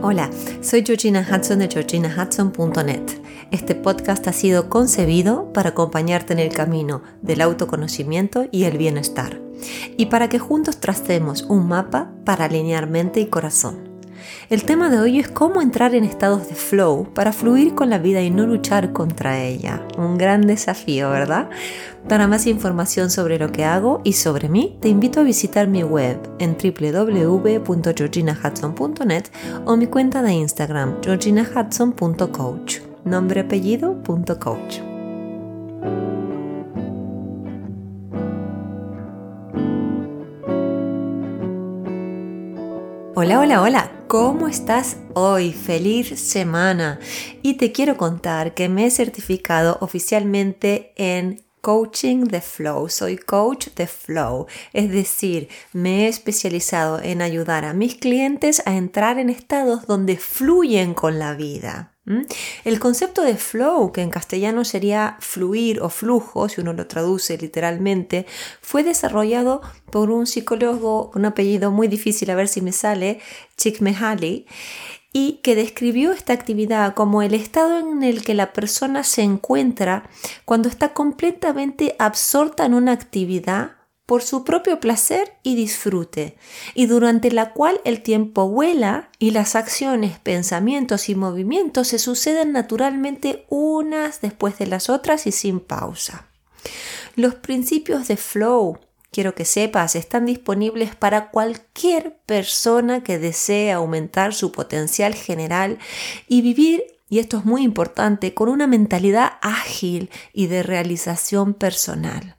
Hola, soy Georgina Hudson de georginahudson.net. Este podcast ha sido concebido para acompañarte en el camino del autoconocimiento y el bienestar, y para que juntos tracemos un mapa para alinear mente y corazón. El tema de hoy es cómo entrar en estados de flow para fluir con la vida y no luchar contra ella. Un gran desafío, ¿verdad? Para más información sobre lo que hago y sobre mí, te invito a visitar mi web en www.georginahudson.net o mi cuenta de Instagram georginahudson.coach. Nombre apellido coach. Hola, hola, hola. ¿Cómo estás hoy? Feliz semana. Y te quiero contar que me he certificado oficialmente en Coaching de Flow. Soy coach de Flow. Es decir, me he especializado en ayudar a mis clientes a entrar en estados donde fluyen con la vida. El concepto de flow, que en castellano sería fluir o flujo, si uno lo traduce literalmente, fue desarrollado por un psicólogo con un apellido muy difícil, a ver si me sale, Csikszentmihalyi, y que describió esta actividad como el estado en el que la persona se encuentra cuando está completamente absorta en una actividad por su propio placer y disfrute, y durante la cual el tiempo vuela y las acciones, pensamientos y movimientos se suceden naturalmente unas después de las otras y sin pausa. Los principios de flow, quiero que sepas, están disponibles para cualquier persona que desee aumentar su potencial general y vivir y esto es muy importante, con una mentalidad ágil y de realización personal.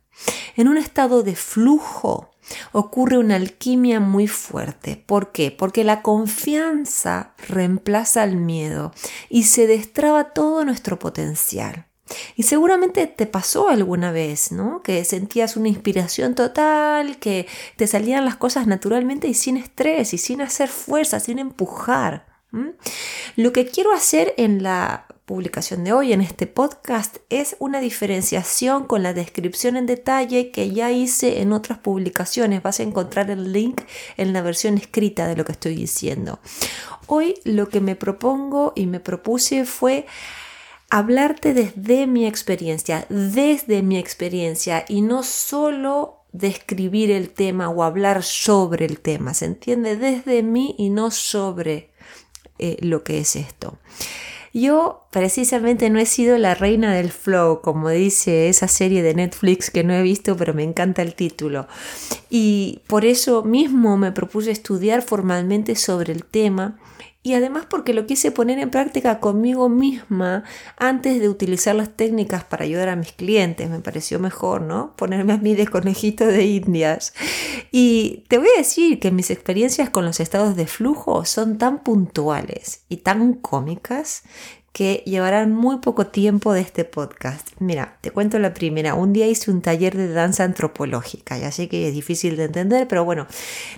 En un estado de flujo ocurre una alquimia muy fuerte. ¿Por qué? Porque la confianza reemplaza el miedo y se destraba todo nuestro potencial. Y seguramente te pasó alguna vez, ¿no? Que sentías una inspiración total, que te salían las cosas naturalmente y sin estrés y sin hacer fuerza, sin empujar. Lo que quiero hacer en la publicación de hoy, en este podcast, es una diferenciación con la descripción en detalle que ya hice en otras publicaciones. Vas a encontrar el link en la versión escrita de lo que estoy diciendo. Hoy lo que me propongo y me propuse fue hablarte desde mi experiencia, desde mi experiencia y no solo describir el tema o hablar sobre el tema, ¿se entiende? Desde mí y no sobre eh, lo que es esto. Yo precisamente no he sido la reina del flow, como dice esa serie de Netflix que no he visto, pero me encanta el título. Y por eso mismo me propuse estudiar formalmente sobre el tema y además porque lo quise poner en práctica conmigo misma antes de utilizar las técnicas para ayudar a mis clientes. Me pareció mejor, ¿no? Ponerme a mí de conejito de indias. Y te voy a decir que mis experiencias con los estados de flujo son tan puntuales y tan cómicas que llevarán muy poco tiempo de este podcast. Mira, te cuento la primera. Un día hice un taller de danza antropológica, ya sé que es difícil de entender, pero bueno,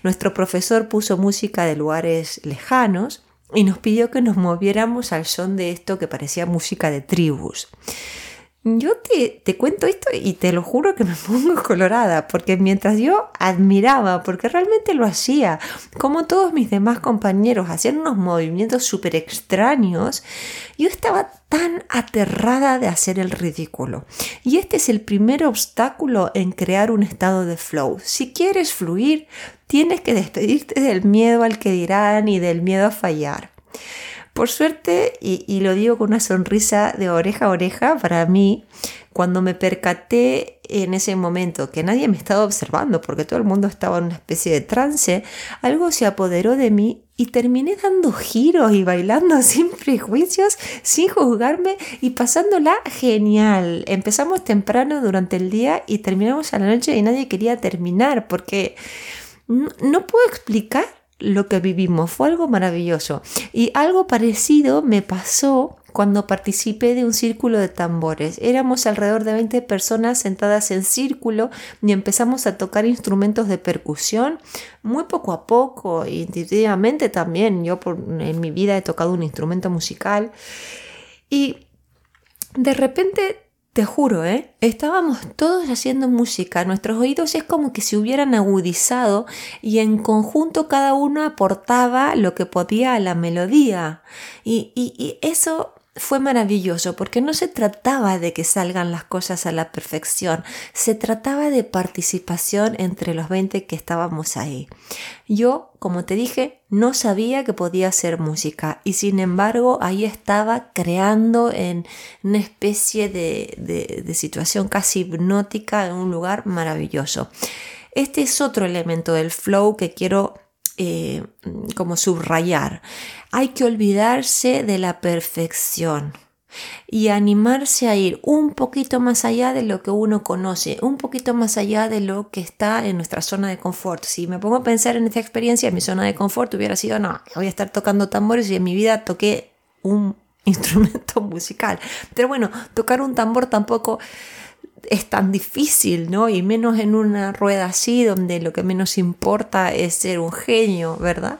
nuestro profesor puso música de lugares lejanos y nos pidió que nos moviéramos al son de esto que parecía música de tribus. Yo te, te, cuento esto y te lo juro que me pongo colorada, porque mientras yo admiraba, porque realmente lo hacía, como todos mis demás compañeros hacían unos movimientos súper extraños, yo estaba tan aterrada de hacer el ridículo. Y este es el primer obstáculo en crear un estado de flow. Si quieres fluir, tienes que despedirte del miedo al que dirán y del miedo a fallar. Por suerte, y, lo digo con una sonrisa de oreja a oreja, para mí, cuando me percaté en ese momento que nadie me estaba observando porque todo el mundo estaba en una especie de trance, algo se apoderó de mí y terminé dando giros y bailando sin prejuicios, sin juzgarme y pasándola genial. Empezamos temprano durante el día y terminamos a la noche y nadie quería terminar porque no puedo explicar lo que vivimos. Fue algo maravilloso. Y algo parecido me pasó cuando participé de un círculo de tambores. Éramos alrededor de 20 personas sentadas en círculo y empezamos a tocar instrumentos de percusión muy poco a poco, intuitivamente también. Yo por, en mi vida he tocado un instrumento musical y de repente te juro, ¿eh? Estábamos todos haciendo música, nuestros oídos es como que se hubieran agudizado y en conjunto cada uno aportaba lo que podía a la melodía. Y, y, y eso fue maravilloso porque no se trataba de que salgan las cosas a la perfección, se trataba de participación entre los 20 que estábamos ahí. Yo, como te dije, no sabía que podía hacer música y sin embargo ahí estaba creando en una especie de, de situación casi hipnótica en un lugar maravilloso. Este es otro elemento del flow que quiero eh, como subrayar. Hay que olvidarse de la perfección y animarse a ir un poquito más allá de lo que uno conoce, un poquito más allá de lo que está en nuestra zona de confort. Si me pongo a pensar en esta experiencia, mi zona de confort hubiera sido, no, voy a estar tocando tambores y en mi vida toqué un instrumento musical. Pero bueno, tocar un tambor tampoco es tan difícil, ¿no? Y menos en una rueda así, donde lo que menos importa es ser un genio, ¿verdad?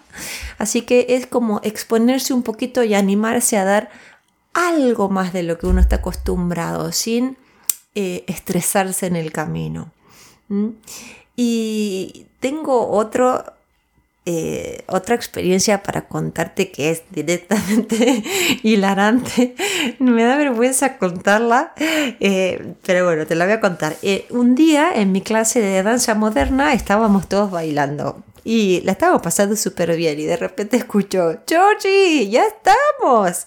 Así que es como exponerse un poquito y animarse a dar algo más de lo que uno está acostumbrado, sin eh, estresarse en el camino. Y tengo otro eh, otra experiencia para contarte que es directamente hilarante. Me da vergüenza contarla, eh, pero bueno, te la voy a contar. Eh, un día en mi clase de danza moderna estábamos todos bailando. Y la estábamos pasando súper bien y de repente escucho, Georgie, ya estamos.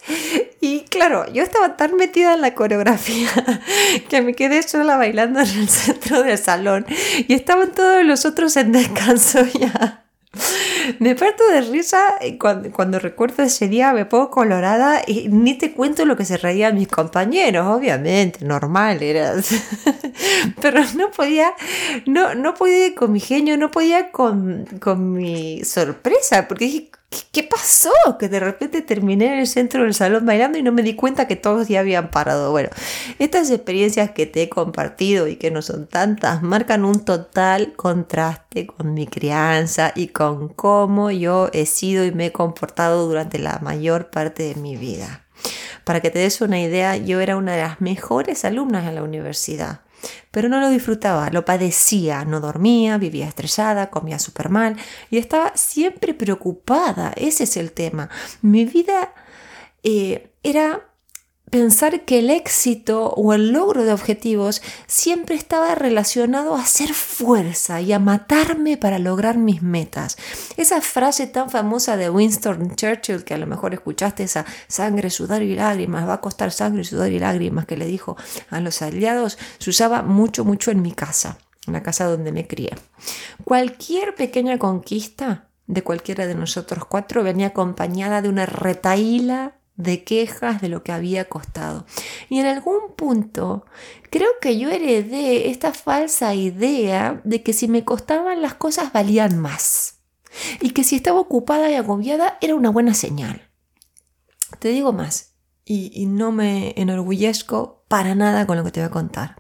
Y claro, yo estaba tan metida en la coreografía que me quedé sola bailando en el centro del salón y estaban todos los otros en descanso ya. Me parto de risa cuando, cuando, recuerdo ese día, me pongo colorada y ni te cuento lo que se reían mis compañeros, obviamente, normal era. Pero no podía, no, no podía con mi genio, no podía con, con mi sorpresa, porque dije, ¿qué pasó? Que de repente terminé en el centro del salón bailando y no me di cuenta que todos ya habían parado. Bueno, estas experiencias que te he compartido y que no son tantas marcan un total contraste con mi crianza y con cómo yo he sido y me he comportado durante la mayor parte de mi vida. Para que te des una idea, yo era una de las mejores alumnas en la universidad pero no lo disfrutaba, lo padecía, no dormía, vivía estresada, comía súper mal y estaba siempre preocupada, ese es el tema. Mi vida eh, era pensar que el éxito o el logro de objetivos siempre estaba relacionado a hacer fuerza y a matarme para lograr mis metas. Esa frase tan famosa de Winston Churchill, que a lo mejor escuchaste, esa sangre, sudor y lágrimas, va a costar sangre, sudor y lágrimas, que le dijo a los aliados, se usaba mucho, mucho en mi casa, en la casa donde me crié. Cualquier pequeña conquista de cualquiera de nosotros cuatro venía acompañada de una retaíla de quejas de lo que había costado. Y en algún punto creo que yo heredé esta falsa idea de que si me costaban las cosas valían más y que si estaba ocupada y agobiada era una buena señal. Te digo más y, no me enorgullezco para nada con lo que te voy a contar.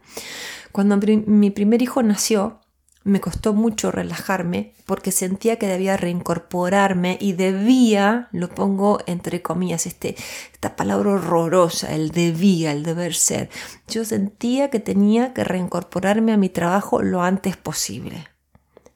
Cuando mi primer hijo nació, me costó mucho relajarme porque sentía que debía reincorporarme y debía, lo pongo entre comillas, este, esta palabra horrorosa, el debía, el deber ser. Yo sentía que tenía que reincorporarme a mi trabajo lo antes posible.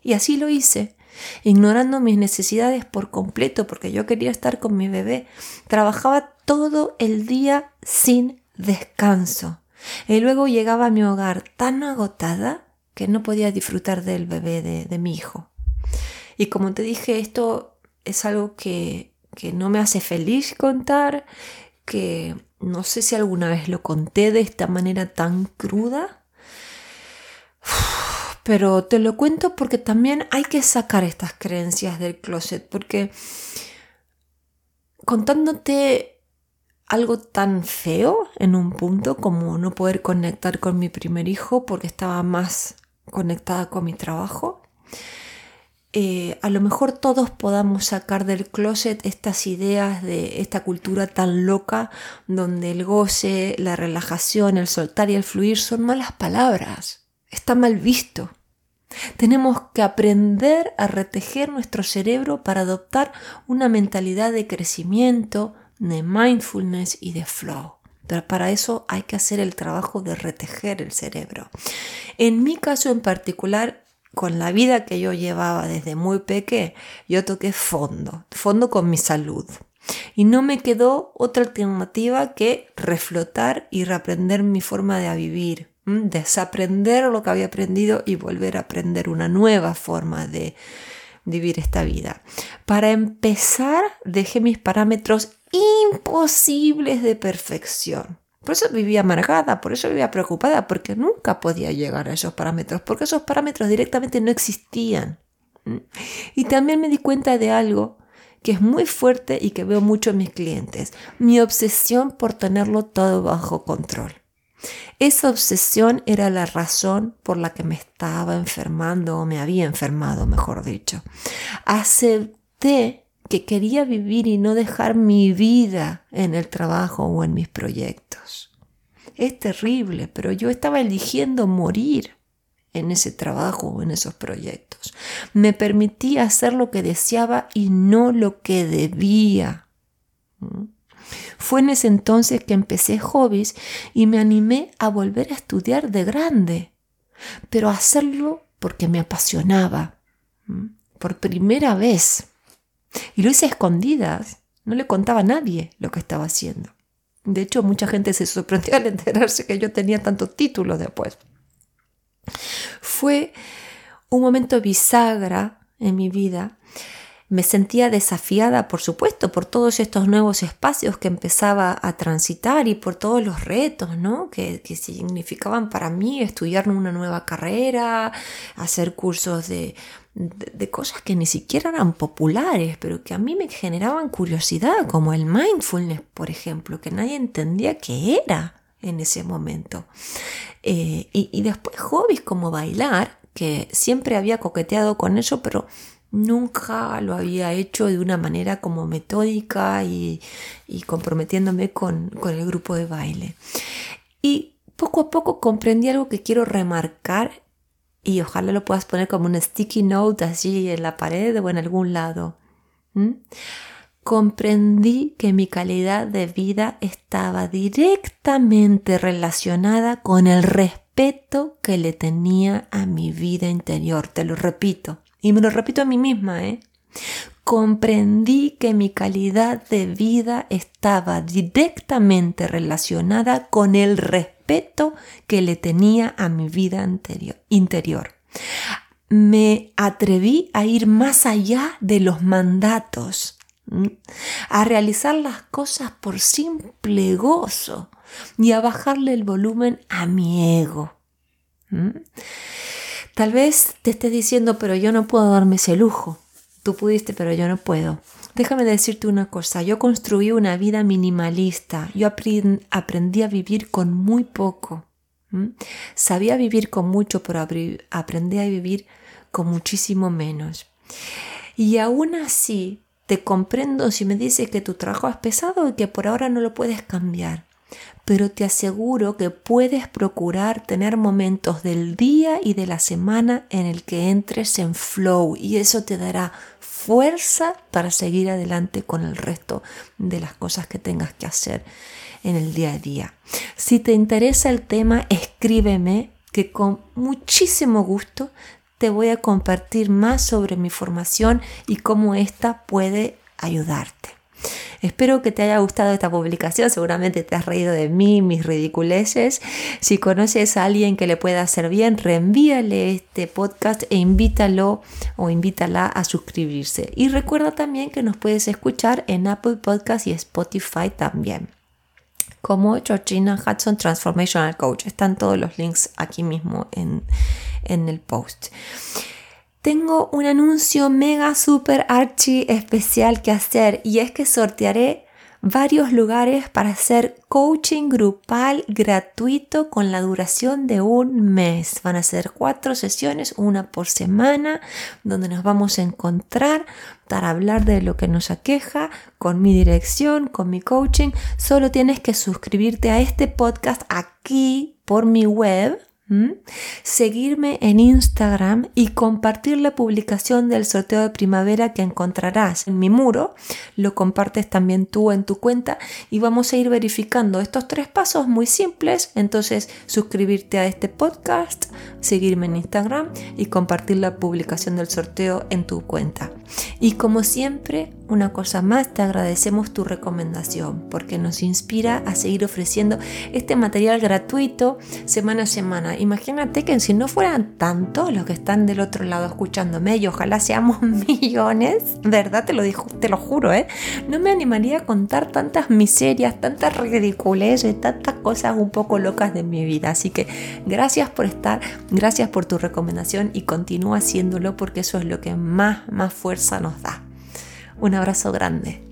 Y así lo hice, ignorando mis necesidades por completo porque yo quería estar con mi bebé. Trabajaba todo el día sin descanso. Y luego llegaba a mi hogar tan agotada que no podía disfrutar del bebé de, mi hijo. Y como te dije, esto es algo que, que no me hace feliz contar, que no sé si alguna vez lo conté de esta manera tan cruda, pero te lo cuento porque también hay que sacar estas creencias del closet, porque contándote algo tan feo en un punto como no poder conectar con mi primer hijo porque estaba más conectada con mi trabajo. Eh, a lo mejor todos podamos sacar del closet estas ideas de esta cultura tan loca donde el goce, la relajación, el soltar y el fluir son malas palabras. Está mal visto. Tenemos que aprender a retejer nuestro cerebro para adoptar una mentalidad de crecimiento, de mindfulness y de flow. Pero para eso hay que hacer el trabajo de retejer el cerebro. En mi caso en particular, con la vida que yo llevaba desde muy pequeño, yo toqué fondo, fondo con mi salud. Y no me quedó otra alternativa que reflotar y reaprender mi forma de vivir, desaprender lo que había aprendido y volver a aprender una nueva forma de vivir esta vida. Para empezar, dejé mis parámetros imposibles de perfección. Por eso vivía amargada, por eso vivía preocupada, porque nunca podía llegar a esos parámetros, porque esos parámetros directamente no existían. Y también me di cuenta de algo que es muy fuerte y que veo mucho en mis clientes, mi obsesión por tenerlo todo bajo control. Esa obsesión era la razón por la que me estaba enfermando o me había enfermado, mejor dicho. Acepté que quería vivir y no dejar mi vida en el trabajo o en mis proyectos. Es terrible, pero yo estaba eligiendo morir en ese trabajo o en esos proyectos. Me permití hacer lo que deseaba y no lo que debía. ¿Mm? Fue en ese entonces que empecé hobbies y me animé a volver a estudiar de grande, pero a hacerlo porque me apasionaba. ¿Mm? Por primera vez. Y lo hice a escondidas. No le contaba a nadie lo que estaba haciendo. De hecho, mucha gente se sorprendió al enterarse que yo tenía tantos títulos después. Fue un momento bisagra en mi vida. Me sentía desafiada, por supuesto, por todos estos nuevos espacios que empezaba a transitar y por todos los retos ¿no? que, que significaban para mí estudiar una nueva carrera, hacer cursos de, de, cosas que ni siquiera eran populares, pero que a mí me generaban curiosidad, como el mindfulness, por ejemplo, que nadie entendía qué era en ese momento. Eh, y, después hobbies como bailar, que siempre había coqueteado con eso, pero nunca lo había hecho de una manera como metódica y, y comprometiéndome con, con el grupo de baile. Y poco a poco comprendí algo que quiero remarcar y ojalá lo puedas poner como un sticky note allí en la pared o en algún lado. Comprendí que mi calidad de vida estaba directamente relacionada con el respeto que le tenía a mi vida interior. Te lo repito. Y me lo repito a mí misma, ¿eh? Comprendí que mi calidad de vida estaba directamente relacionada con el respeto que le tenía a mi vida interior. Me atreví a ir más allá de los mandatos, a realizar las cosas por simple gozo y a bajarle el volumen a mi ego. Tal vez te estés diciendo, pero yo no puedo darme ese lujo. Tú pudiste, pero yo no puedo. Déjame decirte una cosa, yo construí una vida minimalista, yo aprendí a vivir con muy poco. Sabía vivir con mucho, pero aprendí a vivir con muchísimo menos. Y aún así, te comprendo si me dices que tu trabajo es pesado y que por ahora no lo puedes cambiar. Pero te aseguro que puedes procurar tener momentos del día y de la semana en el que entres en flow y eso te dará fuerza para seguir adelante con el resto de las cosas que tengas que hacer en el día a día. Si te interesa el tema, escríbeme que con muchísimo gusto te voy a compartir más sobre mi formación y cómo esta puede ayudarte. Espero que te haya gustado esta publicación, seguramente te has reído de mí, mis ridiculeces. Si conoces a alguien que le pueda hacer bien, reenvíale este podcast e invítalo o invítala a suscribirse. Y recuerda también que nos puedes escuchar en Apple Podcast y Spotify también como Georgina Hudson Transformational Coach. Están todos los links aquí mismo en, en el post tengo un anuncio mega super archi especial que hacer y es que sortearé varios lugares para hacer coaching grupal gratuito con la duración de un mes. Van a ser cuatro sesiones, una por semana, donde nos vamos a encontrar para hablar de lo que nos aqueja con mi dirección, con mi coaching. Solo tienes que suscribirte a este podcast aquí por mi web seguirme en Instagram y compartir la publicación del sorteo de primavera que encontrarás en mi muro. Lo compartes también tú en tu cuenta y vamos a ir verificando estos tres pasos muy simples. Entonces, suscribirte a este podcast, seguirme en Instagram y compartir la publicación del sorteo en tu cuenta. Y como siempre, una cosa más, te agradecemos tu recomendación porque nos inspira a seguir ofreciendo este material gratuito semana a semana. Imagínate que si no fueran tantos los que están del otro lado escuchándome y ojalá seamos millones, ¿verdad? Te lo, dijo, te lo juro, ¿eh? No me animaría a contar tantas miserias, tantas ridiculeces, tantas cosas un poco locas de mi vida. Así que gracias por estar, gracias por tu recomendación y continúa haciéndolo porque eso es lo que más, más fuerza nos da. Un abrazo grande.